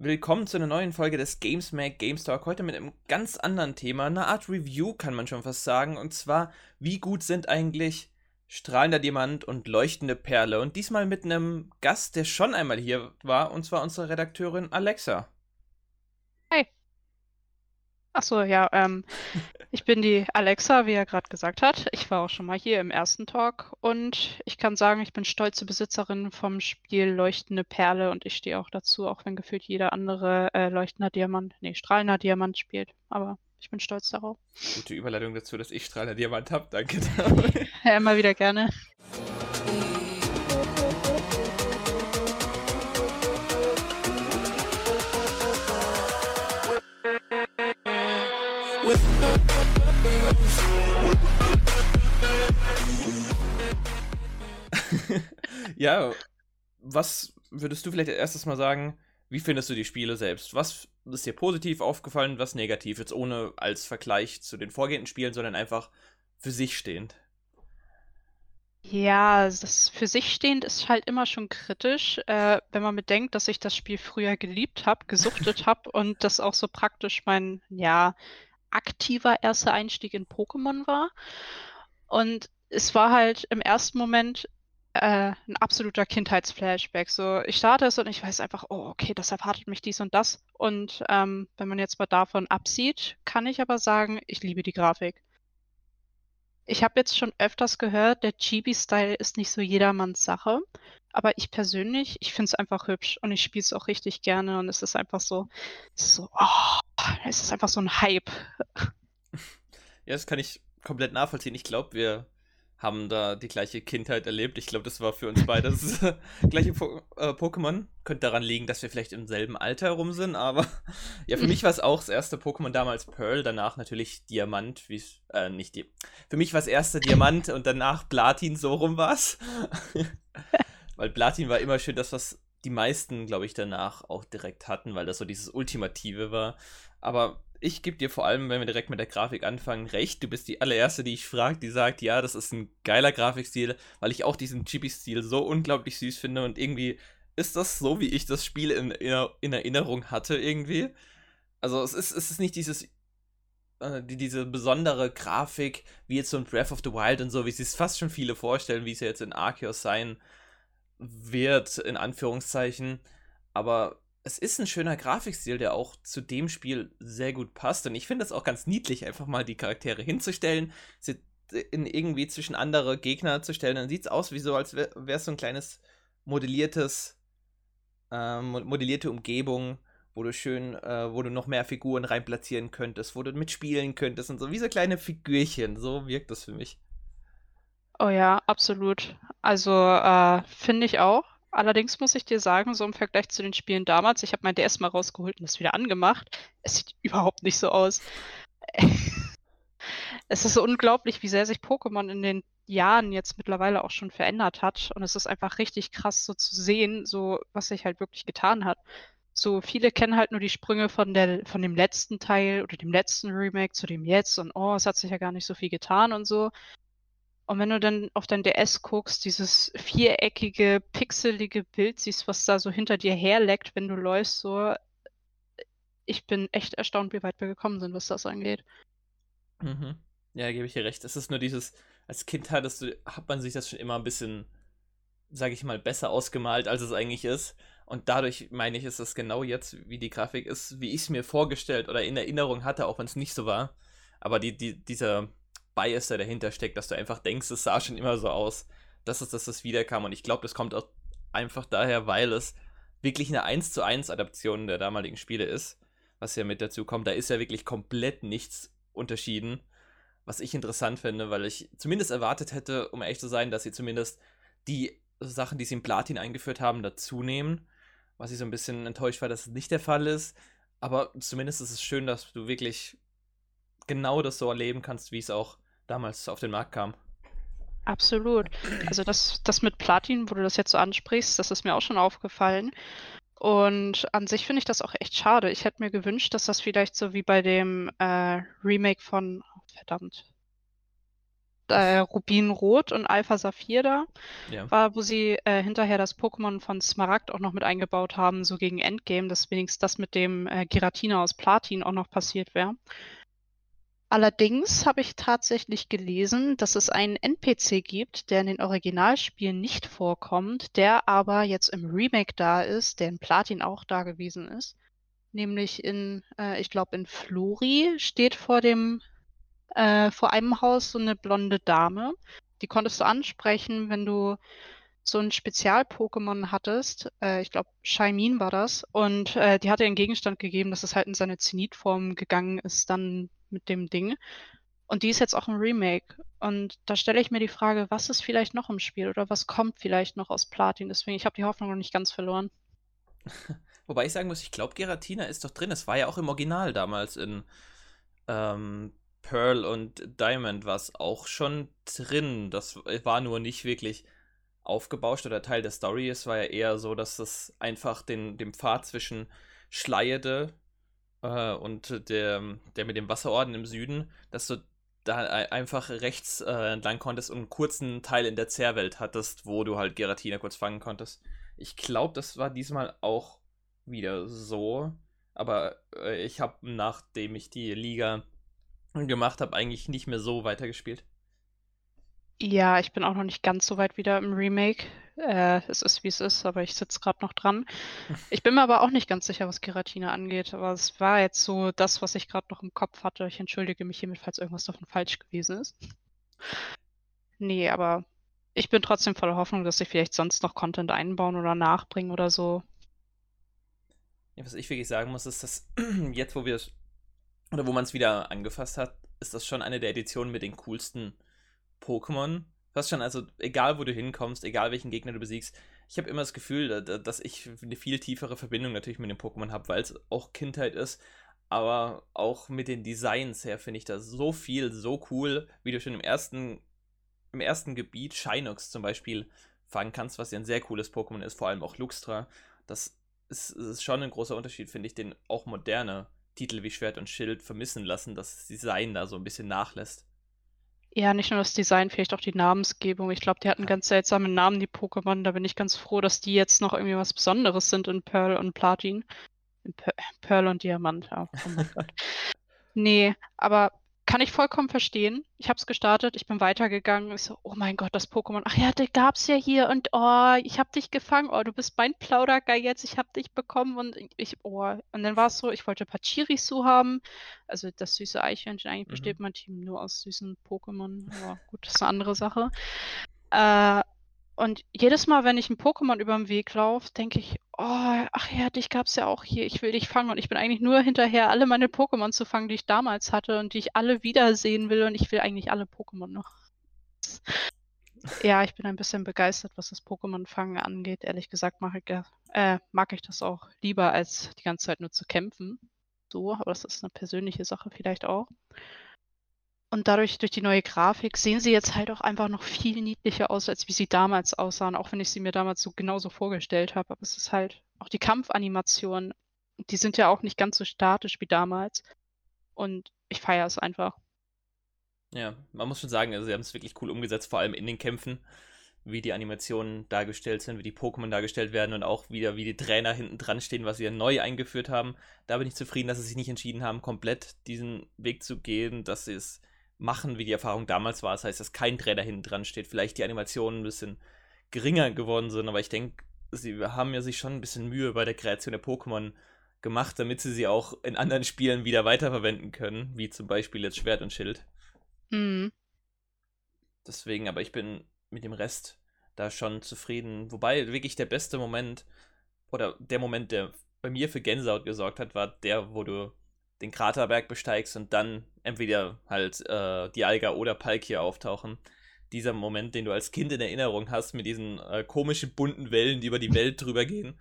Willkommen zu einer neuen Folge des Gamesmack Games Talk. Heute mit einem ganz anderen Thema, eine Art Review kann man schon fast sagen. Und zwar, wie gut sind eigentlich strahlender Diamant und leuchtende Perle? Und diesmal mit einem Gast, der schon einmal hier war, und zwar unsere Redakteurin Alexa. Achso, ja, ähm, ich bin die Alexa, wie er gerade gesagt hat. Ich war auch schon mal hier im ersten Talk und ich kann sagen, ich bin stolze Besitzerin vom Spiel Leuchtende Perle und ich stehe auch dazu, auch wenn gefühlt jeder andere äh, leuchtender Diamant, nee, strahlender Diamant spielt. Aber ich bin stolz darauf. Gute Überleitung dazu, dass ich strahlender Diamant habe. Danke. ja, immer wieder gerne. ja, was würdest du vielleicht erstes mal sagen, wie findest du die Spiele selbst? Was ist dir positiv aufgefallen, was negativ? Jetzt ohne als Vergleich zu den vorgehenden Spielen, sondern einfach für sich stehend. Ja, das für sich stehend ist halt immer schon kritisch, äh, wenn man bedenkt, dass ich das Spiel früher geliebt habe, gesuchtet habe und das auch so praktisch mein, ja, aktiver erster Einstieg in Pokémon war. Und es war halt im ersten Moment äh, ein absoluter Kindheitsflashback. So, ich starte es und ich weiß einfach, oh, okay, das erwartet mich dies und das. Und ähm, wenn man jetzt mal davon absieht, kann ich aber sagen, ich liebe die Grafik. Ich habe jetzt schon öfters gehört, der Chibi-Style ist nicht so jedermanns Sache. Aber ich persönlich, ich finde es einfach hübsch und ich spiele es auch richtig gerne und es ist einfach so, so, oh, es ist einfach so ein Hype. Ja, das kann ich komplett nachvollziehen. Ich glaube, wir haben da die gleiche Kindheit erlebt. Ich glaube, das war für uns beide das gleiche po äh, Pokémon. Könnte daran liegen, dass wir vielleicht im selben Alter rum sind, aber ja, für mich war es auch das erste Pokémon damals Pearl, danach natürlich Diamant, wie äh, nicht die. Für mich war es erste Diamant und danach Platin, so rum war es. weil Platin war immer schön das, was die meisten, glaube ich, danach auch direkt hatten, weil das so dieses Ultimative war. Aber ich gebe dir vor allem, wenn wir direkt mit der Grafik anfangen, recht. Du bist die allererste, die ich frage, die sagt, ja, das ist ein geiler Grafikstil, weil ich auch diesen Chibi-Stil so unglaublich süß finde und irgendwie ist das so, wie ich das Spiel in, in Erinnerung hatte, irgendwie. Also es ist, es ist nicht dieses äh, die, diese besondere Grafik, wie jetzt so ein Breath of the Wild und so, wie es fast schon viele vorstellen, wie es ja jetzt in Arceus sein wird, in Anführungszeichen. Aber es ist ein schöner Grafikstil, der auch zu dem Spiel sehr gut passt. Und ich finde es auch ganz niedlich, einfach mal die Charaktere hinzustellen, sie in irgendwie zwischen andere Gegner zu stellen. Dann sieht es aus wie so, als wäre es so ein kleines modelliertes, äh, modellierte Umgebung, wo du schön, äh, wo du noch mehr Figuren reinplatzieren könntest, wo du mitspielen könntest und so, wie so kleine Figürchen. So wirkt das für mich. Oh ja, absolut. Also äh, finde ich auch. Allerdings muss ich dir sagen, so im Vergleich zu den Spielen damals, ich habe mein DS mal rausgeholt und das wieder angemacht. Es sieht überhaupt nicht so aus. es ist so unglaublich, wie sehr sich Pokémon in den Jahren jetzt mittlerweile auch schon verändert hat. Und es ist einfach richtig krass so zu sehen, so was sich halt wirklich getan hat. So viele kennen halt nur die Sprünge von der, von dem letzten Teil oder dem letzten Remake zu dem jetzt und oh, es hat sich ja gar nicht so viel getan und so. Und wenn du dann auf dein DS guckst, dieses viereckige, pixelige Bild siehst, was da so hinter dir herleckt, wenn du läufst, so, ich bin echt erstaunt, wie weit wir gekommen sind, was das angeht. Mhm. Ja, gebe ich dir recht. Es ist nur dieses, als Kind hattest du, hat man sich das schon immer ein bisschen, sage ich mal, besser ausgemalt, als es eigentlich ist. Und dadurch meine ich, ist es genau jetzt, wie die Grafik ist, wie ich es mir vorgestellt oder in Erinnerung hatte, auch wenn es nicht so war. Aber die, die, dieser Bias, der dahinter steckt, dass du einfach denkst, es sah schon immer so aus. Das ist, dass das wiederkam. Und ich glaube, das kommt auch einfach daher, weil es wirklich eine 1 zu 1 Adaption der damaligen Spiele ist, was ja mit dazu kommt. Da ist ja wirklich komplett nichts unterschieden, was ich interessant finde, weil ich zumindest erwartet hätte, um ehrlich zu sein, dass sie zumindest die Sachen, die sie in Platin eingeführt haben, dazu nehmen. Was ich so ein bisschen enttäuscht war, dass es nicht der Fall ist. Aber zumindest ist es schön, dass du wirklich genau das so erleben kannst, wie es auch damals auf den Markt kam. Absolut. Also das, das mit Platin, wo du das jetzt so ansprichst, das ist mir auch schon aufgefallen. Und an sich finde ich das auch echt schade. Ich hätte mir gewünscht, dass das vielleicht so wie bei dem äh, Remake von, oh, verdammt, äh, Rubinrot und Alpha Saphir da Ja. war, wo sie äh, hinterher das Pokémon von Smaragd auch noch mit eingebaut haben, so gegen Endgame, dass wenigstens das mit dem äh, Giratina aus Platin auch noch passiert wäre. Allerdings habe ich tatsächlich gelesen, dass es einen NPC gibt, der in den Originalspielen nicht vorkommt, der aber jetzt im Remake da ist, der in Platin auch da gewesen ist. Nämlich in, äh, ich glaube, in Flori steht vor dem, äh, vor einem Haus so eine blonde Dame. Die konntest du ansprechen, wenn du so ein Spezial-Pokémon hattest. Äh, ich glaube, Shaimin war das. Und äh, die hat dir einen Gegenstand gegeben, dass es halt in seine Zenitform gegangen ist, dann mit dem Ding. Und die ist jetzt auch im Remake. Und da stelle ich mir die Frage, was ist vielleicht noch im Spiel oder was kommt vielleicht noch aus Platin? Deswegen, ich habe die Hoffnung noch nicht ganz verloren. Wobei ich sagen muss, ich glaube, Geratina ist doch drin. Es war ja auch im Original damals in ähm, Pearl und Diamond war es auch schon drin. Das war nur nicht wirklich aufgebauscht oder Teil der Story. Es war ja eher so, dass es einfach den, dem Pfad zwischen Schleierde äh, und der, der mit dem Wasserorden im Süden, dass du da einfach rechts äh, entlang konntest und einen kurzen Teil in der Zerrwelt hattest, wo du halt Geratina kurz fangen konntest. Ich glaube, das war diesmal auch wieder so. Aber äh, ich habe, nachdem ich die Liga gemacht habe, eigentlich nicht mehr so weitergespielt. Ja, ich bin auch noch nicht ganz so weit wieder im Remake. Äh, es ist wie es ist, aber ich sitze gerade noch dran. Ich bin mir aber auch nicht ganz sicher, was Keratina angeht, aber es war jetzt so das, was ich gerade noch im Kopf hatte. Ich entschuldige mich hiermit, falls irgendwas davon falsch gewesen ist. Nee, aber ich bin trotzdem voller Hoffnung, dass sie vielleicht sonst noch Content einbauen oder nachbringen oder so. Ja, was ich wirklich sagen muss, ist, dass jetzt, wo wir es, oder wo man es wieder angefasst hat, ist das schon eine der Editionen mit den coolsten Pokémon. Fast schon, also egal wo du hinkommst, egal welchen Gegner du besiegst, ich habe immer das Gefühl, dass ich eine viel tiefere Verbindung natürlich mit dem Pokémon habe, weil es auch Kindheit ist. Aber auch mit den Designs her finde ich das so viel, so cool, wie du schon im ersten, im ersten Gebiet Shinox zum Beispiel fangen kannst, was ja ein sehr cooles Pokémon ist, vor allem auch Luxtra. Das ist, ist schon ein großer Unterschied, finde ich, den auch moderne Titel wie Schwert und Schild vermissen lassen, dass das Design da so ein bisschen nachlässt. Ja, nicht nur das Design, vielleicht auch die Namensgebung. Ich glaube, die hatten ganz seltsame Namen, die Pokémon. Da bin ich ganz froh, dass die jetzt noch irgendwie was Besonderes sind in Pearl und Platin. In Pearl und Diamant, ja. Oh mein Gott. Nee, aber kann ich vollkommen verstehen. Ich habe es gestartet, ich bin weitergegangen. Ich so, oh mein Gott, das Pokémon. Ach ja, die gab's ja hier und oh, ich habe dich gefangen. Oh, du bist mein Plaudergeil jetzt. Ich habe dich bekommen und ich, oh. Und dann war es so, ich wollte Pachirisu haben. Also das süße Eichhörnchen. Eigentlich mhm. besteht mein Team nur aus süßen Pokémon. Aber gut, das ist eine andere Sache. Äh, und jedes Mal, wenn ich ein Pokémon über den Weg laufe, denke ich, oh, ach ja, dich gab es ja auch hier, ich will dich fangen. Und ich bin eigentlich nur hinterher, alle meine Pokémon zu fangen, die ich damals hatte und die ich alle wiedersehen will. Und ich will eigentlich alle Pokémon noch. Ja, ich bin ein bisschen begeistert, was das Pokémon-Fangen angeht. Ehrlich gesagt mag ich, äh, mag ich das auch lieber, als die ganze Zeit nur zu kämpfen. So, aber das ist eine persönliche Sache vielleicht auch. Und dadurch, durch die neue Grafik, sehen sie jetzt halt auch einfach noch viel niedlicher aus, als wie sie damals aussahen, auch wenn ich sie mir damals so genauso vorgestellt habe. Aber es ist halt auch die Kampfanimationen, die sind ja auch nicht ganz so statisch wie damals. Und ich feiere es einfach. Ja, man muss schon sagen, also sie haben es wirklich cool umgesetzt, vor allem in den Kämpfen, wie die Animationen dargestellt sind, wie die Pokémon dargestellt werden und auch wieder, wie die Trainer hinten dran stehen, was sie neu eingeführt haben. Da bin ich zufrieden, dass sie sich nicht entschieden haben, komplett diesen Weg zu gehen, dass sie es machen, wie die Erfahrung damals war. Das heißt, dass kein Trainer hinten dran steht. Vielleicht die Animationen ein bisschen geringer geworden sind, aber ich denke, sie haben ja sich schon ein bisschen Mühe bei der Kreation der Pokémon gemacht, damit sie sie auch in anderen Spielen wieder weiterverwenden können, wie zum Beispiel jetzt Schwert und Schild. Mhm. Deswegen, aber ich bin mit dem Rest da schon zufrieden. Wobei wirklich der beste Moment oder der Moment, der bei mir für Gänsehaut gesorgt hat, war der, wo du den Kraterberg besteigst und dann entweder halt äh, die Alga oder Palkia auftauchen. Dieser Moment, den du als Kind in Erinnerung hast, mit diesen äh, komischen bunten Wellen, die über die Welt drüber gehen,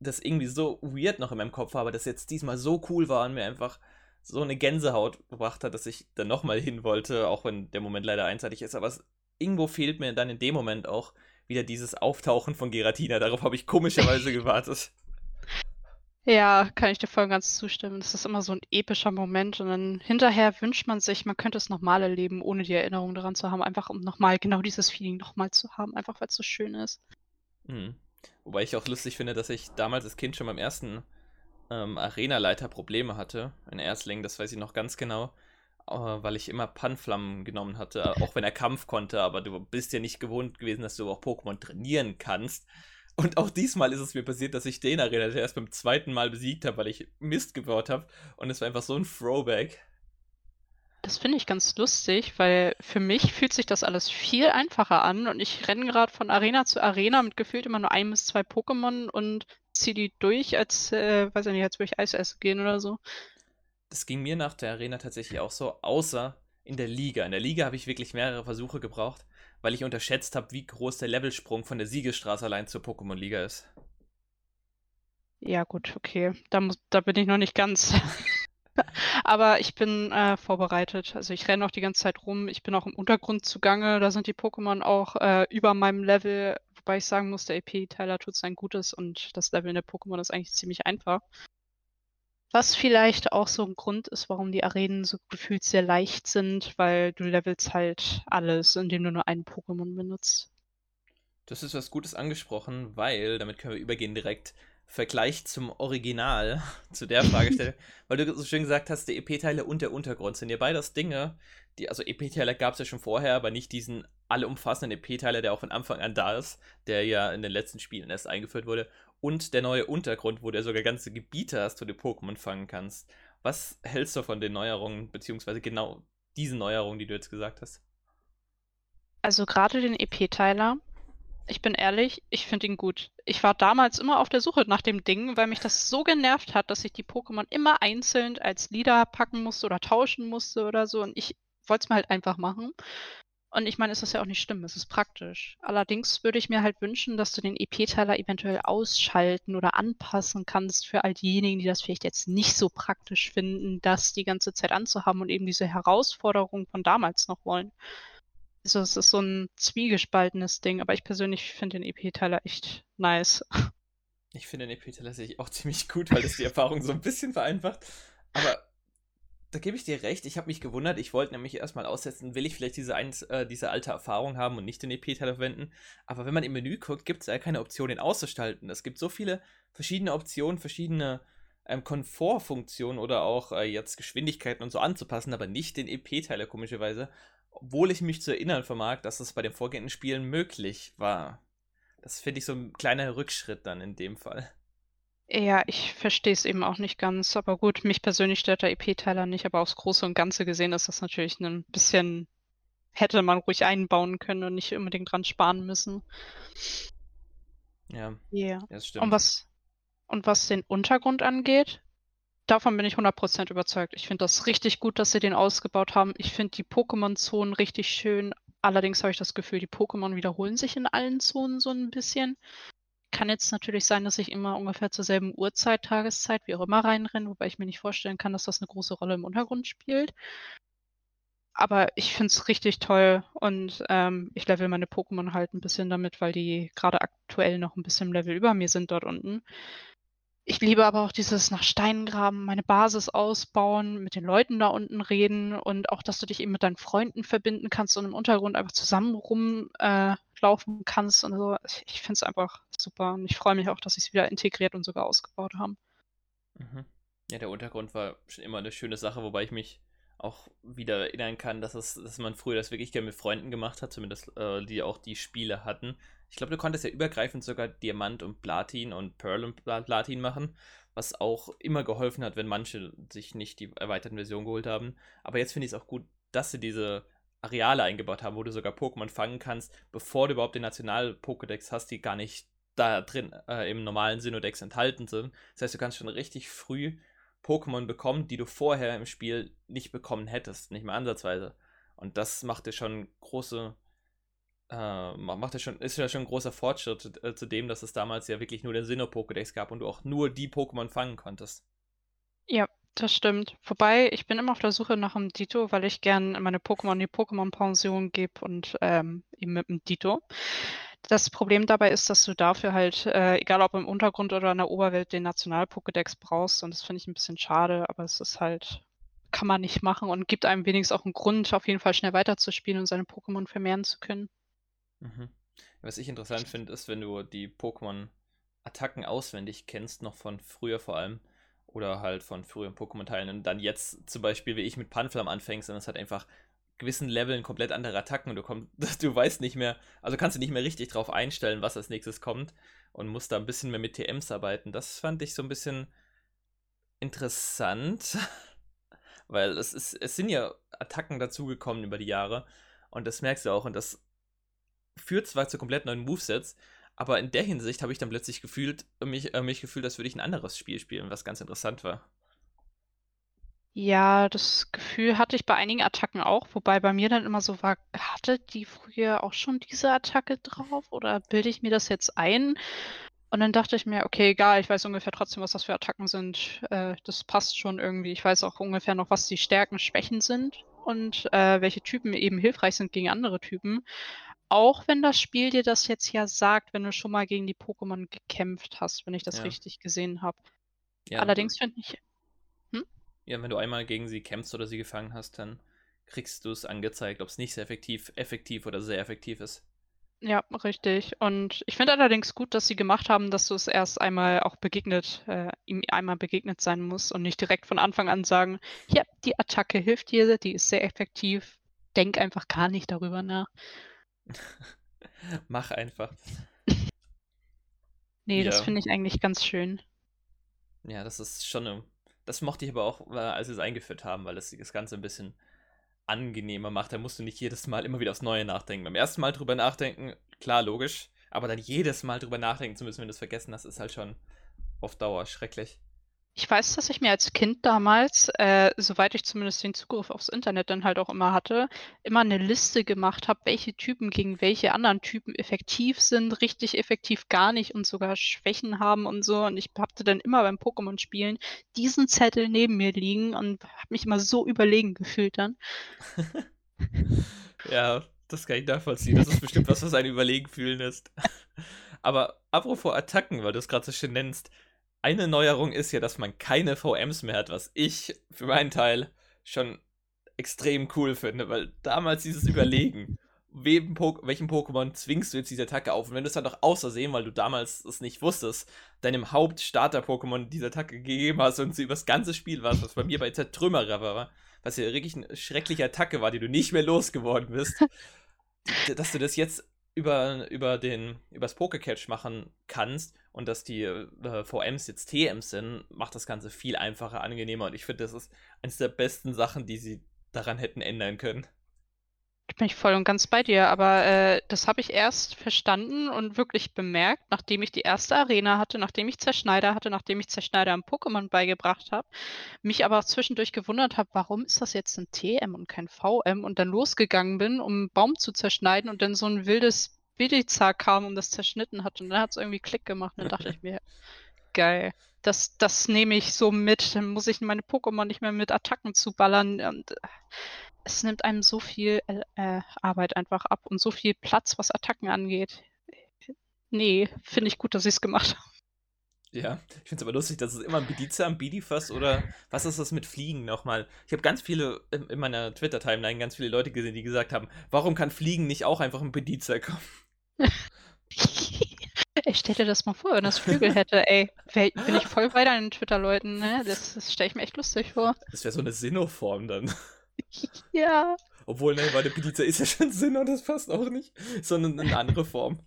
das irgendwie so weird noch in meinem Kopf war, aber das jetzt diesmal so cool war und mir einfach so eine Gänsehaut gebracht hat, dass ich dann nochmal hin wollte, auch wenn der Moment leider einseitig ist. Aber es, irgendwo fehlt mir dann in dem Moment auch wieder dieses Auftauchen von Geratina. Darauf habe ich komischerweise gewartet. Ja, kann ich dir voll und ganz zustimmen. Das ist immer so 'n epischer Moment und dann hinterher wünscht man sich, man könnte es noch mal erleben, ohne die Erinnerung daran zu haben, einfach um noch mal genau dieses Feeling noch mal zu haben, einfach weil's so schön ist. Mhm. Wobei ich auch lustig finde, dass ich damals als Kind schon beim ersten, ähm, Arenaleiter Probleme hatte in Erzlingen, das weiß ich noch ganz genau, äh, weil ich immer Panflam genommen hatte, auch wenn er Kampf konnte, aber du bist ja nicht gewohnt gewesen, dass du auch Pokémon trainieren kannst. Und auch diesmal ist es mir passiert, dass ich den Arenaleiter erst beim zweiten Mal besiegt habe, weil ich Mist gebaut habe und es war einfach so 'n Throwback. Das finde ich ganz lustig, weil für mich fühlt sich das alles viel einfacher an und ich renne grad von Arena zu Arena mit gefühlt immer nur 1 bis 2 Pokémon und ziehe die durch, als, äh, weiß ich nicht, als würde ich Eis essen gehen oder so. Das ging mir nach der Arena tatsächlich auch so, außer in der Liga. In der Liga habe ich wirklich mehrere Versuche gebraucht, weil ich unterschätzt habe, wie groß der Levelsprung von der Siegesstraße allein zur Pokémon-Liga ist. Ja gut, okay. Da muss da bin ich noch nicht ganz. Aber ich bin, äh, vorbereitet. Also, ich renne auch die ganze Zeit rum. Ich bin auch im Untergrund zugange. Da sind die Pokémon auch, äh, über meinem Level, wobei ich sagen muss, der EP-Teiler tut sein Gutes und das Leveln der Pokémon ist eigentlich ziemlich einfach. Was vielleicht auch so 'n Grund ist, warum die Arenen so gefühlt sehr leicht sind, weil du levelst halt alles, indem du nur ein Pokémon benutzt. Hast jetzt was Gutes angesprochen, weil damit können wir übergehen direkt Vergleich zum Original, zu der Fragestellung, weil du so schön gesagt hast, der EP-Teile und der Untergrund sind ja beides Dinge, die also EP-Teile gab's ja schon vorher, aber nicht diesen allumfassenden EP-Teiler, der auch von Anfang an da ist, der ja in den letzten Spielen erst eingeführt wurde. Und der neue Untergrund, wo du ja sogar ganze Gebiete hast, wo du Pokémon fangen kannst. Was hältst du von den Neuerungen, beziehungsweise genau diesen Neuerungen, die du jetzt gesagt hast? Also, grade den EP-Teiler, ich bin ehrlich, ich finde ihn gut. Ich war damals immer auf der Suche nach dem Ding, weil mich das so genervt hat, dass ich die Pokémon immer einzeln als Leader packen musste oder tauschen musste oder so und ich wollte es mir halt einfach machen. Und ich meine, es ist ja auch nicht schlimm, es ist praktisch. Allerdings würde ich mir halt wünschen, dass du den EP-Teiler eventuell ausschalten oder anpassen kannst für all diejenigen, die das vielleicht jetzt nicht so praktisch finden, das die ganze Zeit anzuhaben und eben diese Herausforderung von damals noch wollen. Also, es ist so 'n zwiegespaltenes Ding, aber ich persönlich finde den EP-Teiler echt nice. Ich finde den EP-Teiler tatsächlich auch ziemlich gut, weil das die Erfahrung so 'n bisschen vereinfacht. Aber da gebe ich dir recht, ich habe mich gewundert, ich wollte nämlich erst mal aussetzen, will ich vielleicht diese eins äh, diese alte Erfahrung haben und nicht den EP-Teiler verwenden. Aber wenn man im Menü guckt, gibt's ja keine Option, den auszuschalten. Es gibt so viele verschiedene Optionen, verschiedene, ähm, Komfortfunktionen oder auch, äh, jetzt Geschwindigkeiten und so anzupassen, aber nicht den EP-Teiler komischerweise, obwohl ich mich zu erinnern vermag, dass es bei den vorgehenden Spielen möglich war. Das finde ich so 'n kleiner Rückschritt dann in dem Fall. Ja, ich verstehe es eben auch nicht ganz, aber gut, mich persönlich stört der EP-Teiler nicht, aber aufs Große und Ganze gesehen ist das natürlich 'nen bisschen hätte man ruhig einbauen können und nicht unbedingt dran sparen müssen. Ja, Ja. das Und stimmt. was und was den Untergrund angeht, davon bin ich 100 % überzeugt. Ich finde das richtig gut, dass sie den ausgebaut haben. Ich finde die Pokémon-Zonen richtig schön. Allerdings habe ich das Gefühl, die Pokémon wiederholen sich in allen Zonen so 'n bisschen. Kann jetzt natürlich sein, dass ich immer ungefähr zur selben Uhrzeit, Tageszeit, wie auch immer reinrenne, wobei ich mir nicht vorstellen kann, dass das 'ne große Rolle im Untergrund spielt. Aber ich finde es richtig toll und, ähm, ich levele meine Pokémon halt 'n bisschen damit, weil die grade aktuell noch 'n bisschen Level über mir sind dort unten. Ich liebe aber auch dieses nach Steinen graben, meine Basis ausbauen, mit den Leuten da unten reden und auch, dass du dich eben mit deinen Freunden verbinden kannst und im Untergrund einfach zusammen rum äh, kannst und so. Ich finde es einfach super und ich freue mich auch, dass sie's wieder integriert und sogar ausgebaut haben. Mhm. Ja, der Untergrund war schon immer 'ne schöne Sache, wobei ich mich auch wieder erinnern kann, dass es dass man früher das wirklich gern mit Freunden gemacht hat, zumindest, äh, die auch die Spiele hatten. Ich glaube, du konntest ja übergreifend sogar Diamant und Platin und Pearl und Pla Platin machen, was auch immer geholfen hat, wenn manche sich nicht die erweiterten Versionen geholt haben. Aber jetzt finde ich's auch gut, dass sie diese Areale eingebaut haben, wo du sogar Pokémon fangen kannst, bevor du überhaupt den National-Pokédex hast, die gar nicht da drin, äh, im normalen Synodex enthalten sind. Das heißt, du kannst schon richtig früh Pokémon bekommen, die du vorher im Spiel nicht bekommen hättest, nicht mal ansatzweise. Und das macht dir schon große äh, ma macht ja schon ist ja schon 'n großer Fortschritt, äh, zu dem, dass es damals ja wirklich nur den Sinnoh-Pokédex gab und du auch nur die Pokémon fangen konntest. Ja, das stimmt. Wobei, ich bin immer auf der Suche nach 'm Ditto, weil ich gern meine Pokémon in die Pokémon-Pension gebe und, ähm, eben mit 'm Ditto. Das Problem dabei ist, dass du dafür halt, äh, egal ob im Untergrund oder in der Oberwelt, den National-Pokédex brauchst und das finde ich ein bisschen schade, aber es ist halt kann man nicht machen und gibt einem wenigstens auch einen Grund, auf jeden Fall schnell weiterzuspielen und seine Pokémon vermehren zu können. Mhm. Was ich interessant finde, ist, wenn du die Pokémon-Attacken auswendig kennst, noch von früher vor allem, oder halt von früheren Pokémon-Teilen und dann jetzt zum Beispiel, wie ich mit Panflam anfängst, dann ist halt einfach gewissen Leveln komplett andere Attacken und du, komm, du weißt nicht mehr, also kannst du nicht mehr richtig drauf einstellen, was als nächstes kommt und musst da ein bisschen mehr mit TMs arbeiten. Das fand ich so ein bisschen interessant, weil es, ist, es sind ja Attacken dazugekommen über die Jahre und das merkst du auch und das führt zwar zu komplett neuen Movesets, aber in der Hinsicht habe ich dann plötzlich gefühlt, mich, äh, mich gefühlt, als würde ich ein anderes Spiel spielen, was ganz interessant war. Ja, das Gefühl hatte ich bei einigen Attacken auch, wobei bei mir dann immer so war, hatte die früher auch schon diese Attacke drauf oder bilde ich mir das jetzt ein? Und dann dachte ich mir, okay, egal, ich weiß ungefähr trotzdem, was das für Attacken sind. Äh, das passt schon irgendwie. Ich weiß auch ungefähr noch, was die Stärken, Schwächen sind und äh, welche Typen eben hilfreich sind gegen andere Typen. Auch wenn das Spiel dir das jetzt ja sagt, wenn du schon mal gegen die Pokémon gekämpft hast, wenn ich das Ja. richtig gesehen habe. Ja, Allerdings finde ich, ja, wenn du einmal gegen sie kämpfst oder sie gefangen hast, dann kriegst du es angezeigt, ob es nicht sehr effektiv, effektiv oder sehr effektiv ist. ja, richtig. Und ich finde allerdings gut, dass sie gemacht haben, dass du es erst einmal auch begegnet, äh, ihm einmal begegnet sein musst und nicht direkt von Anfang an sagen, ja, die Attacke hilft dir, die ist sehr effektiv. Denk einfach gar nicht darüber nach. Mach einfach. Nee, das Ja. finde ich eigentlich ganz schön. Ja, das ist schon eine. Das mochte ich aber auch, äh, als sie es eingeführt haben, weil es das Ganze ein bisschen angenehmer macht. Da musst du nicht jedes Mal immer wieder aufs Neue nachdenken. Beim ersten Mal drüber nachdenken, klar, logisch. Aber dann jedes Mal drüber nachdenken zu müssen, wenn du es vergessen hast, ist halt schon auf Dauer schrecklich. Ich weiß, dass ich mir als Kind damals, äh, soweit ich zumindest den Zugriff aufs Internet dann halt auch immer hatte, immer eine Liste gemacht habe, welche Typen gegen welche anderen Typen effektiv sind, richtig effektiv gar nicht und sogar Schwächen haben und so. Und ich hatte dann immer beim Pokémon-Spielen diesen Zettel neben mir liegen und habe mich immer so überlegen gefühlt dann. Ja, das kann ich nachvollziehen. Das ist bestimmt was, was einen überlegen fühlen lässt. Aber apropos Attacken, weil du es gerade so schön nennst, eine Neuerung ist ja, dass man keine VMs mehr hat, was ich für meinen Teil schon extrem cool finde, weil damals dieses Überlegen, wem po welchem Pokémon zwingst du jetzt diese Attacke auf? Und wenn du es dann doch außersehen, weil du damals es nicht wusstest, deinem Hauptstarter-Pokémon diese Attacke gegeben hast und sie übers ganze Spiel warst, was bei mir bei Zertrümmerer war, was ja wirklich eine schreckliche Attacke war, die du nicht mehr losgeworden bist, dass du das jetzt über, über den übers Pokécatch machen kannst und dass die äh, VMs jetzt TMs sind, macht das Ganze viel einfacher, angenehmer und ich finde, das ist eines der besten Sachen, die sie daran hätten ändern können. Da bin ich voll und ganz bei dir, aber äh, das habe ich erst verstanden und wirklich bemerkt, nachdem ich die erste Arena hatte, nachdem ich Zerschneider hatte, nachdem ich Zerschneider am Pokémon beigebracht habe, mich aber auch zwischendurch gewundert habe, warum ist das jetzt ein TM und kein VM und dann losgegangen bin, um einen Baum zu zerschneiden und dann so ein wildes Bidizar kam und das zerschnitten hat und dann hat es irgendwie Klick gemacht und dann dachte ich mir, geil. Das, das nehme ich so mit, dann muss ich meine Pokémon nicht mehr mit Attacken zuballern und äh, es nimmt einem so viel äh, äh, Arbeit einfach ab und so viel Platz, was Attacken angeht. Nee, finde ich gut, dass sie es gemacht haben. Ja, ich finde es aber lustig, dass es immer ein Bediza, ein Bidifast oder was ist das mit Fliegen nochmal? Ich habe ganz viele in, in meiner Twitter-Timeline ganz viele Leute gesehen, die gesagt haben, warum kann Fliegen nicht auch einfach ein Bediza kommen? Ey, stell dir das mal vor, wenn das Flügel hätte, ey, bin ich voll bei deinen Twitter-Leuten, ne? Das, das stelle ich mir echt lustig vor. Das wäre so eine Sinnoh-Form dann. Ja. Obwohl, ne, weil der Bediza ist ja schon Sinnoh, das passt auch nicht, sondern eine andere Form.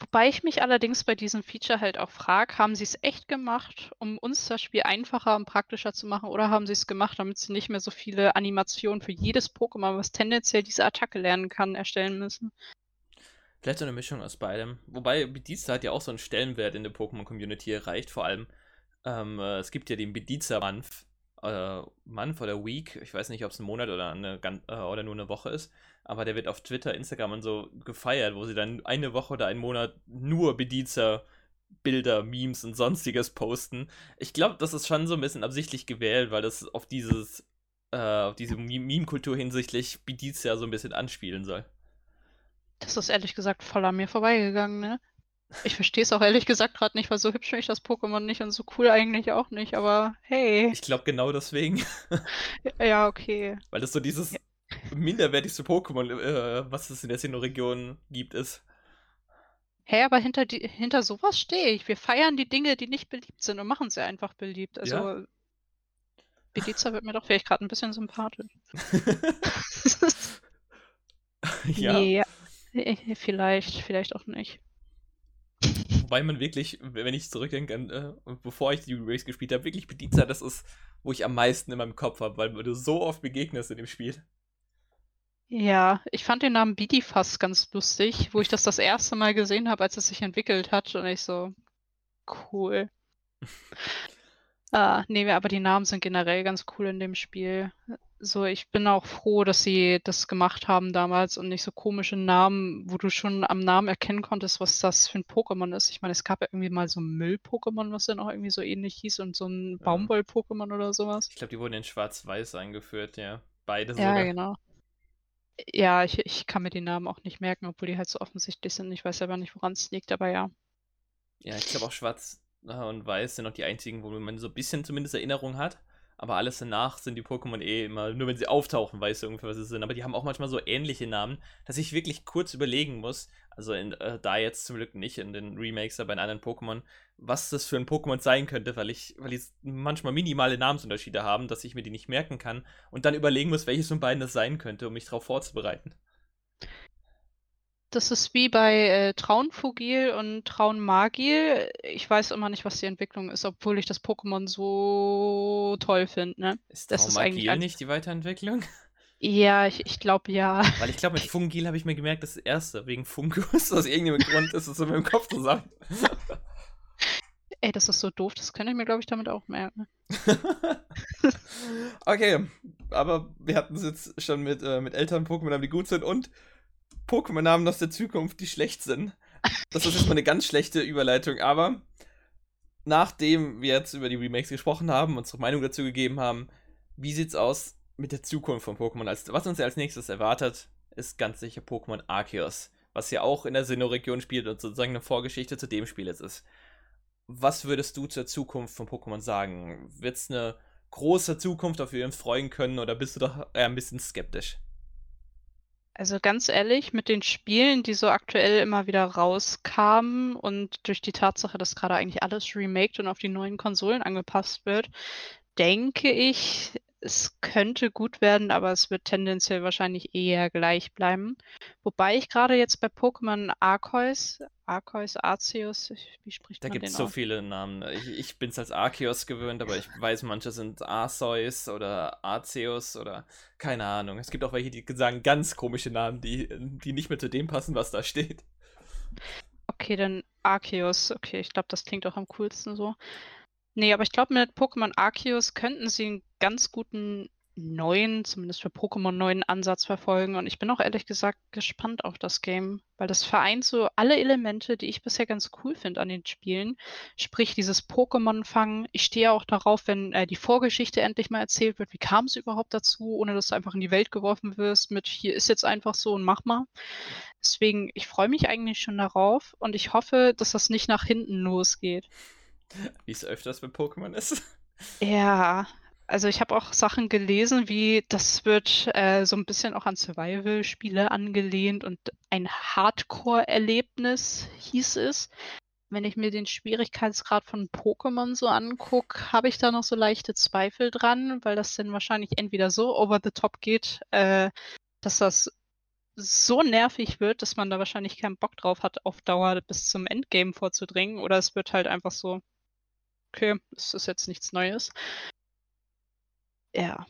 Wobei ich mich allerdings bei diesem Feature halt auch frage, haben sie es echt gemacht, um uns das Spiel einfacher und praktischer zu machen, oder haben sie es gemacht, damit sie nicht mehr so viele Animationen für jedes Pokémon, was tendenziell diese Attacke lernen kann, erstellen müssen? Vielleicht so eine Mischung aus beidem. Wobei Bediza hat ja auch so einen Stellenwert in der Pokémon-Community erreicht. Vor allem, ähm, äh, es gibt ja den Bediza-Month, äh, Month oder Week. Ich weiß nicht, ob es ein Monat oder, eine, äh, oder nur eine Woche ist. Aber der wird auf Twitter, Instagram und so gefeiert, wo sie dann eine Woche oder einen Monat nur Bediza Bilder, Memes und sonstiges posten. Ich glaube, das ist schon so ein bisschen absichtlich gewählt, weil das auf dieses, äh, auf diese Meme-Kultur hinsichtlich Bediza so ein bisschen anspielen soll. Das ist ehrlich gesagt voll an mir vorbeigegangen, ne? Ich verstehe es auch ehrlich gesagt gerade nicht, weil so hübsch finde ich das Pokémon nicht und so cool eigentlich auch nicht, aber hey. Ich glaube genau deswegen. Ja, okay. Weil das so dieses ja. minderwertigste Pokémon, äh, was es in der Sinnoh-Region gibt, ist. Hä, hey, aber hinter, die, hinter sowas stehe ich. Wir feiern die Dinge, die nicht beliebt sind und machen sie einfach beliebt. Also, ja. Beliza wird mir doch vielleicht gerade ein bisschen sympathisch. ja. Nee, äh, vielleicht, vielleicht auch nicht. Wobei man wirklich, wenn ich zurückdenke an, äh, bevor ich die Race gespielt habe, wirklich Bediza, das ist, wo ich am meisten in meinem Kopf habe, weil du so oft begegnest in dem Spiel. Ja, ich fand den Namen Bidifast ganz lustig, wo ich das das erste Mal gesehen habe, als es sich entwickelt hat und ich so, cool. ah, nee, aber die Namen sind generell ganz cool in dem Spiel. So, ich bin auch froh, dass sie das gemacht haben damals und nicht so komische Namen, wo du schon am Namen erkennen konntest, was das für ein Pokémon ist. Ich meine, es gab ja irgendwie mal so ein Müll-Pokémon, was dann auch irgendwie so ähnlich hieß und so ein ja. Baumwoll-Pokémon oder sowas. Ich glaube, die wurden in Schwarz-Weiß eingeführt, ja. Beide ja, sogar. Ja, genau. Ja, ich, ich kann mir die Namen auch nicht merken, obwohl die halt so offensichtlich sind. Ich weiß aber nicht, woran es liegt, aber ja. Ja, ich glaube auch Schwarz äh, und Weiß sind auch die einzigen, wo man so ein bisschen zumindest Erinnerung hat. Aber alles danach sind die Pokémon eh immer, nur wenn sie auftauchen, weißt du ungefähr, was sie sind. Aber die haben auch manchmal so ähnliche Namen, dass ich wirklich kurz überlegen muss, also in, äh, da jetzt zum Glück nicht in den Remakes, aber in anderen Pokémon, was das für ein Pokémon sein könnte, weil ich, weil die manchmal minimale Namensunterschiede haben, dass ich mir die nicht merken kann und dann überlegen muss, welches von beiden das sein könnte, um mich darauf vorzubereiten. Das ist wie bei äh, Traunfugil und Traunmagil. Ich weiß immer nicht, was die Entwicklung ist, obwohl ich das Pokémon so toll finde. Ne? Ist Traunmagil ist nicht die Weiterentwicklung? Ja, ich, ich glaube ja. Weil ich glaube, mit Fungil habe ich mir gemerkt, das erste, wegen Fungus. Aus irgendeinem Grund ist es so mit dem Kopf zusammen. Ey, das ist so doof, das kann ich mir, glaube ich, damit auch merken. okay, aber wir hatten es jetzt schon mit, äh, mit älteren Pokémon, die gut sind und Pokémon-Namen aus der Zukunft, die schlecht sind. Das ist jetzt mal eine ganz schlechte Überleitung, aber nachdem wir jetzt über die Remakes gesprochen haben, unsere Meinung dazu gegeben haben, wie sieht's aus mit der Zukunft von Pokémon? was uns ja als nächstes erwartet, ist ganz sicher Pokémon Arceus, was ja auch in der Sinnoh-Region spielt und sozusagen eine Vorgeschichte zu dem Spiel jetzt ist. Was würdest du zur Zukunft von Pokémon sagen? Wird es eine große Zukunft, auf die wir uns freuen können, oder bist du doch eher ein bisschen skeptisch? Also ganz ehrlich, mit den Spielen, die so aktuell immer wieder rauskamen und durch die Tatsache, dass gerade eigentlich alles remaked und auf die neuen Konsolen angepasst wird, denke ich, es könnte gut werden, aber es wird tendenziell wahrscheinlich eher gleich bleiben. Wobei ich gerade jetzt bei Pokémon Arceus, Arceus, Arceus, wie spricht da man Da gibt es so viele Namen. Ich, ich bin es als Arceus gewöhnt, aber ich weiß, manche sind Arceus oder Arceus oder keine Ahnung. Es gibt auch welche, die sagen ganz komische Namen, die, die nicht mehr zu dem passen, was da steht. Okay, dann Arceus. Okay, ich glaube, das klingt auch am coolsten so. Nee, aber ich glaube, mit Pokémon Arceus könnten sie einen ganz guten neuen, zumindest für Pokémon neuen Ansatz verfolgen. Und ich bin auch ehrlich gesagt gespannt auf das Game, weil das vereint so alle Elemente, die ich bisher ganz cool finde an den Spielen. Sprich, dieses Pokémon-Fangen. Ich stehe auch darauf, wenn äh, die Vorgeschichte endlich mal erzählt wird. Wie kam es überhaupt dazu, ohne dass du einfach in die Welt geworfen wirst mit hier ist jetzt einfach so und mach mal. Deswegen, ich freue mich eigentlich schon darauf und ich hoffe, dass das nicht nach hinten losgeht. Wie es öfters mit Pokémon ist. Ja, also ich habe auch Sachen gelesen, wie das wird äh, so ein bisschen auch an Survival-Spiele angelehnt und ein Hardcore-Erlebnis hieß es. Wenn ich mir den Schwierigkeitsgrad von Pokémon so angucke, habe ich da noch so leichte Zweifel dran, weil das dann wahrscheinlich entweder so over the top geht, äh, dass das so nervig wird, dass man da wahrscheinlich keinen Bock drauf hat, auf Dauer bis zum Endgame vorzudringen, oder es wird halt einfach so okay, es ist jetzt nichts Neues. Ja.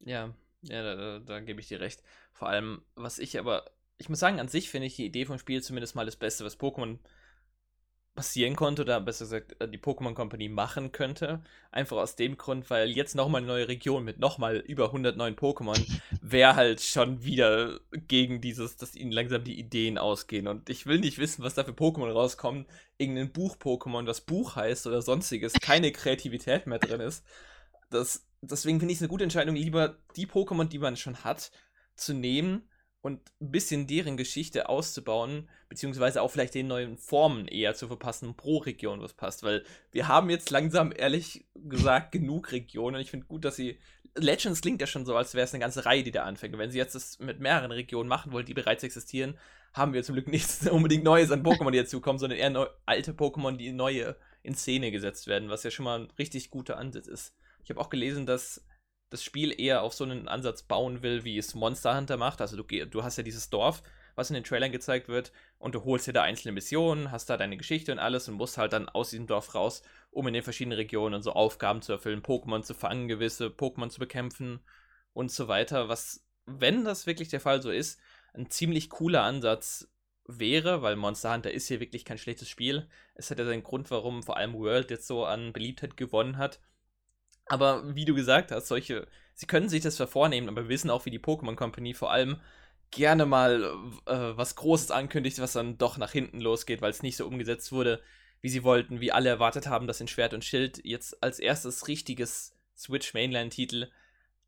Ja, ja, da, da, da gebe ich dir recht. Vor allem, was ich aber, ich muss sagen, an sich finde ich die Idee vom Spiel zumindest mal das Beste, was Pokémon passieren konnte oder besser gesagt äh, die Pokémon Company machen könnte. Einfach aus dem Grund, weil jetzt nochmal eine neue Region mit nochmal über 100 neuen Pokémon wäre halt schon wieder gegen dieses, dass ihnen langsam die Ideen ausgehen. Und ich will nicht wissen, was da für Pokémon rauskommen. Irgendein Buch-Pokémon, das Buch heißt oder sonstiges, keine Kreativität mehr drin ist. Das, deswegen finde ich es eine gute Entscheidung, lieber die Pokémon, die man schon hat, zu nehmen und ein bisschen deren Geschichte auszubauen, beziehungsweise auch vielleicht den neuen Formen eher zu verpassen, pro Region was passt, weil wir haben jetzt langsam, ehrlich gesagt, genug Regionen. Ich finde gut, dass sie. Legends klingt ja schon so, als wäre es eine ganze Reihe, die da anfängt. Und wenn sie jetzt das mit mehreren Regionen machen wollen, die bereits existieren, haben wir zum Glück nichts unbedingt Neues an Pokémon, die dazukommen, sondern eher neu, alte Pokémon, die neue in Szene gesetzt werden, was ja schon mal ein richtig guter Ansatz ist. Ich habe auch gelesen, dass das Spiel eher auf so einen Ansatz bauen will, wie es Monster Hunter macht. Also du, du hast ja dieses Dorf, was in den Trailern gezeigt wird, und du holst dir da einzelne Missionen, hast da deine Geschichte und alles und musst halt dann aus diesem Dorf raus, um in den verschiedenen Regionen so Aufgaben zu erfüllen, Pokémon zu fangen, gewisse Pokémon zu bekämpfen und so weiter. Was, wenn das wirklich der Fall so ist, ein ziemlich cooler Ansatz wäre, weil Monster Hunter ist hier wirklich kein schlechtes Spiel. Es hat ja seinen Grund, warum vor allem World jetzt so an Beliebtheit gewonnen hat. Aber wie du gesagt hast, solche, sie können sich das zwar vornehmen, aber wir wissen auch, wie die Pokémon Company vor allem gerne mal äh, was Großes ankündigt, was dann doch nach hinten losgeht, weil es nicht so umgesetzt wurde, wie sie wollten, wie alle erwartet haben, dass in Schwert und Schild jetzt als erstes richtiges Switch Mainline-Titel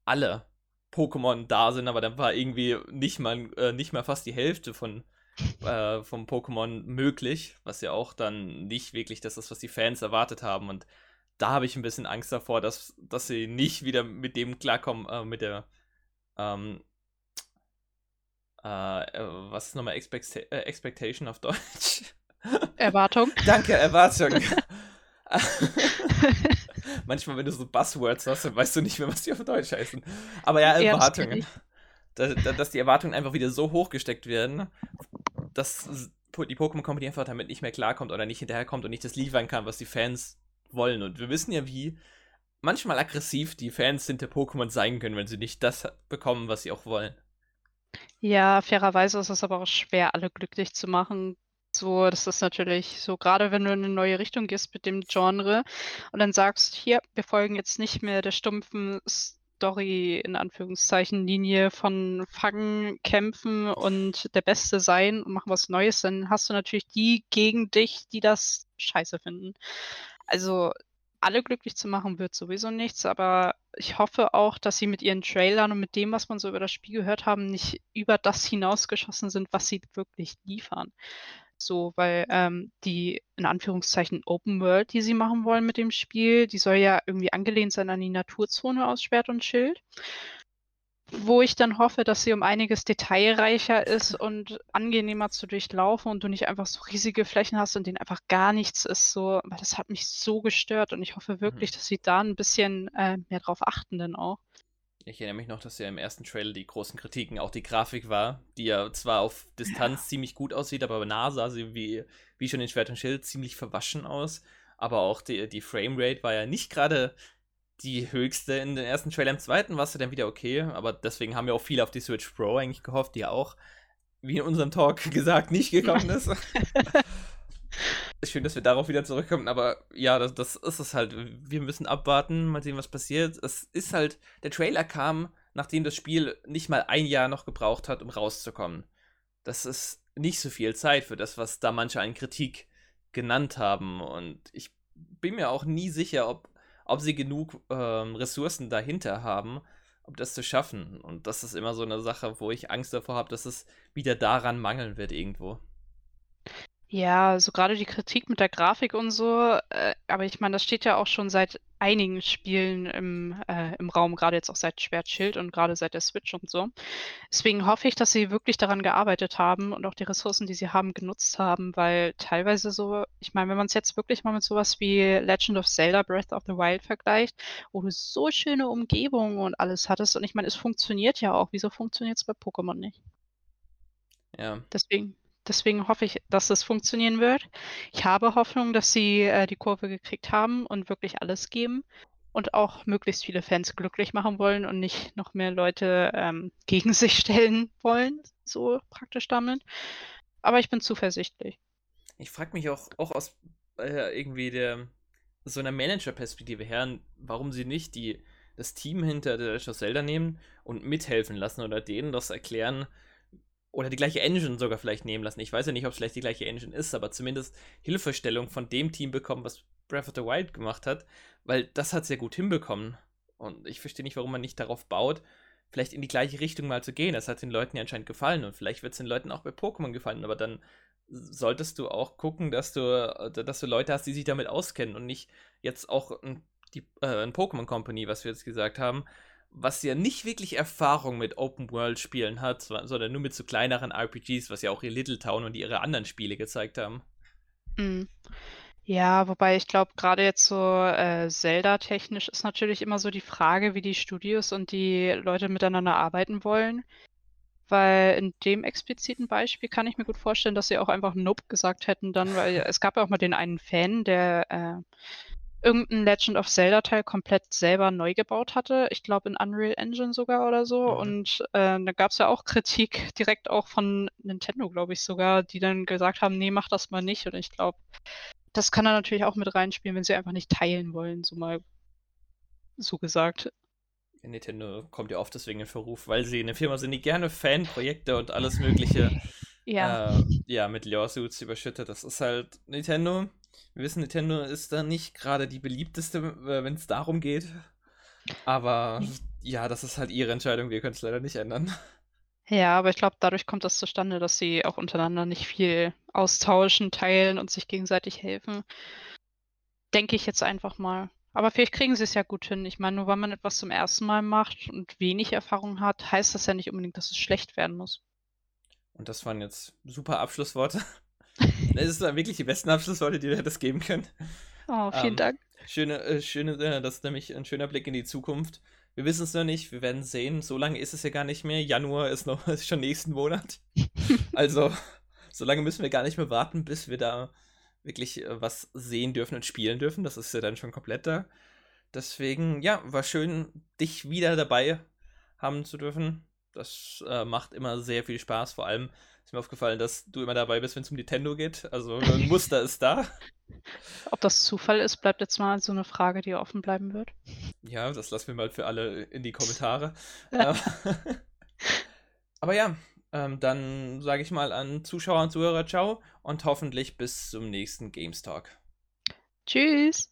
alle Pokémon da sind, aber dann war irgendwie nicht mal, äh, nicht mal fast die Hälfte von äh, vom Pokémon möglich, was ja auch dann nicht wirklich das ist, was die Fans erwartet haben. Und da habe ich ein bisschen Angst davor, dass, dass sie nicht wieder mit dem klarkommen, äh, mit der, ähm, äh, äh was ist nochmal Expect äh, Expectation auf Deutsch? Erwartung. Danke, Erwartung. Manchmal, wenn du so Buzzwords hast, dann weißt du nicht mehr, was die auf Deutsch heißen. Aber ja, Erwartungen. Dass, dass die Erwartungen einfach wieder so hoch gesteckt werden, dass die Pokémon Company einfach damit nicht mehr klarkommt oder nicht hinterherkommt und nicht das liefern kann, was die Fans wollen. Und wir wissen ja, wie manchmal aggressiv die Fans hinter Pokémon sein können, wenn sie nicht das bekommen, was sie auch wollen. Ja, fairerweise ist es aber auch schwer, alle glücklich zu machen. So, das ist natürlich so, gerade wenn du in eine neue Richtung gehst mit dem Genre und dann sagst, hier, wir folgen jetzt nicht mehr der stumpfen Story in Anführungszeichen Linie von Fangen, Kämpfen und der Beste sein und machen was Neues, dann hast du natürlich die gegen dich, die das scheiße finden. Also alle glücklich zu machen wird sowieso nichts, aber ich hoffe auch, dass sie mit ihren Trailern und mit dem, was man so über das Spiel gehört haben, nicht über das hinausgeschossen sind, was sie wirklich liefern. So, weil ähm, die in Anführungszeichen Open World, die sie machen wollen mit dem Spiel, die soll ja irgendwie angelehnt sein an die Naturzone aus Schwert und Schild wo ich dann hoffe, dass sie um einiges detailreicher ist und angenehmer zu durchlaufen und du nicht einfach so riesige Flächen hast und denen einfach gar nichts ist. So, aber das hat mich so gestört und ich hoffe wirklich, mhm. dass sie da ein bisschen äh, mehr drauf achten dann auch. Ich erinnere mich noch, dass ja im ersten Trailer die großen Kritiken auch die Grafik war, die ja zwar auf Distanz ja. ziemlich gut aussieht, aber bei nah sah sie wie, wie schon in Schwert und Schild ziemlich verwaschen aus. Aber auch die, die Framerate war ja nicht gerade die höchste in den ersten Trailer. Im zweiten war es dann wieder okay, aber deswegen haben wir auch viele auf die Switch Pro eigentlich gehofft, die ja auch, wie in unserem Talk gesagt, nicht gekommen ist. Schön, dass wir darauf wieder zurückkommen, aber ja, das, das ist es halt. Wir müssen abwarten, mal sehen, was passiert. Es ist halt, der Trailer kam, nachdem das Spiel nicht mal ein Jahr noch gebraucht hat, um rauszukommen. Das ist nicht so viel Zeit für das, was da manche an Kritik genannt haben. Und ich bin mir auch nie sicher, ob ob sie genug ähm, Ressourcen dahinter haben, um das zu schaffen. Und das ist immer so eine Sache, wo ich Angst davor habe, dass es wieder daran mangeln wird irgendwo. Ja, also gerade die Kritik mit der Grafik und so, äh, aber ich meine, das steht ja auch schon seit einigen Spielen im, äh, im Raum, gerade jetzt auch seit Schwert Schild und gerade seit der Switch und so. Deswegen hoffe ich, dass sie wirklich daran gearbeitet haben und auch die Ressourcen, die sie haben, genutzt haben, weil teilweise so, ich meine, wenn man es jetzt wirklich mal mit sowas wie Legend of Zelda Breath of the Wild vergleicht, wo du so schöne Umgebungen und alles hattest und ich meine, es funktioniert ja auch. Wieso funktioniert es bei Pokémon nicht? Ja. Deswegen. Deswegen hoffe ich, dass es funktionieren wird. Ich habe Hoffnung, dass sie äh, die Kurve gekriegt haben und wirklich alles geben und auch möglichst viele Fans glücklich machen wollen und nicht noch mehr Leute ähm, gegen sich stellen wollen, so praktisch damit. Aber ich bin zuversichtlich. Ich frage mich auch, auch aus äh, irgendwie der so einer Manager-Perspektive her, warum sie nicht die, das Team hinter der Legend Zelda nehmen und mithelfen lassen oder denen das erklären, oder die gleiche Engine sogar vielleicht nehmen lassen. Ich weiß ja nicht, ob es vielleicht die gleiche Engine ist, aber zumindest Hilfestellung von dem Team bekommen, was Breath of the Wild gemacht hat, weil das hat sehr gut hinbekommen. Und ich verstehe nicht, warum man nicht darauf baut, vielleicht in die gleiche Richtung mal zu gehen. Das hat den Leuten ja anscheinend gefallen und vielleicht wird es den Leuten auch bei Pokémon gefallen, aber dann solltest du auch gucken, dass du, äh, dass du Leute hast, die sich damit auskennen und nicht jetzt auch die, äh, ein Pokémon Company, was wir jetzt gesagt haben, was ja nicht wirklich Erfahrung mit Open World Spielen hat, sondern nur mit so kleineren RPGs, was ja auch ihr Little Town und ihre anderen Spiele gezeigt haben. Mhm. Ja, wobei ich glaube, gerade jetzt so äh, Zelda-technisch ist natürlich immer so die Frage, wie die Studios und die Leute miteinander arbeiten wollen. Weil in dem expliziten Beispiel kann ich mir gut vorstellen, dass sie auch einfach Nope gesagt hätten dann, weil es gab ja auch mal den einen Fan, der äh, irgendein Legend of Zelda-Teil komplett selber neu gebaut hatte. Ich glaube in Unreal Engine sogar oder so. Mhm. Und äh, da gab es ja auch Kritik direkt auch von Nintendo, glaube ich sogar, die dann gesagt haben, nee, mach das mal nicht. Und ich glaube, das kann er natürlich auch mit reinspielen, wenn sie einfach nicht teilen wollen, so mal so gesagt. Nintendo kommt ja oft deswegen in Verruf, weil sie eine Firma sind, die gerne Fanprojekte und alles Mögliche ja. Äh, ja, mit Lawsuits überschüttet. Das ist halt Nintendo. Wir wissen, Nintendo ist da nicht gerade die beliebteste, äh, wenn es darum geht. Aber ja, das ist halt ihre Entscheidung. Wir können es leider nicht ändern. Ja, aber ich glaube, dadurch kommt das zustande, dass sie auch untereinander nicht viel austauschen, teilen und sich gegenseitig helfen. Denke ich jetzt einfach mal. Aber vielleicht kriegen sie es ja gut hin. Ich meine, nur weil man etwas zum ersten Mal macht und wenig Erfahrung hat, heißt das ja nicht unbedingt, dass es schlecht werden muss. Und das waren jetzt super Abschlussworte. Es ist wirklich die besten Abschlussworte, die wir das geben können. Oh, vielen ähm, Dank. Schöne, äh, schöne, äh, das ist nämlich ein schöner Blick in die Zukunft. Wir wissen es noch nicht, wir werden sehen. So lange ist es ja gar nicht mehr. Januar ist noch ist schon nächsten Monat. also, so lange müssen wir gar nicht mehr warten, bis wir da wirklich äh, was sehen dürfen und spielen dürfen. Das ist ja dann schon komplett da. Deswegen, ja, war schön, dich wieder dabei haben zu dürfen. Das äh, macht immer sehr viel Spaß. Vor allem ist mir aufgefallen, dass du immer dabei bist, wenn es um Nintendo geht. Also ein Muster ist da. Ob das Zufall ist, bleibt jetzt mal so eine Frage, die offen bleiben wird. Ja, das lassen wir mal für alle in die Kommentare. Ja. Aber ja, ähm, dann sage ich mal an Zuschauer und Zuhörer ciao und hoffentlich bis zum nächsten Games Talk. Tschüss.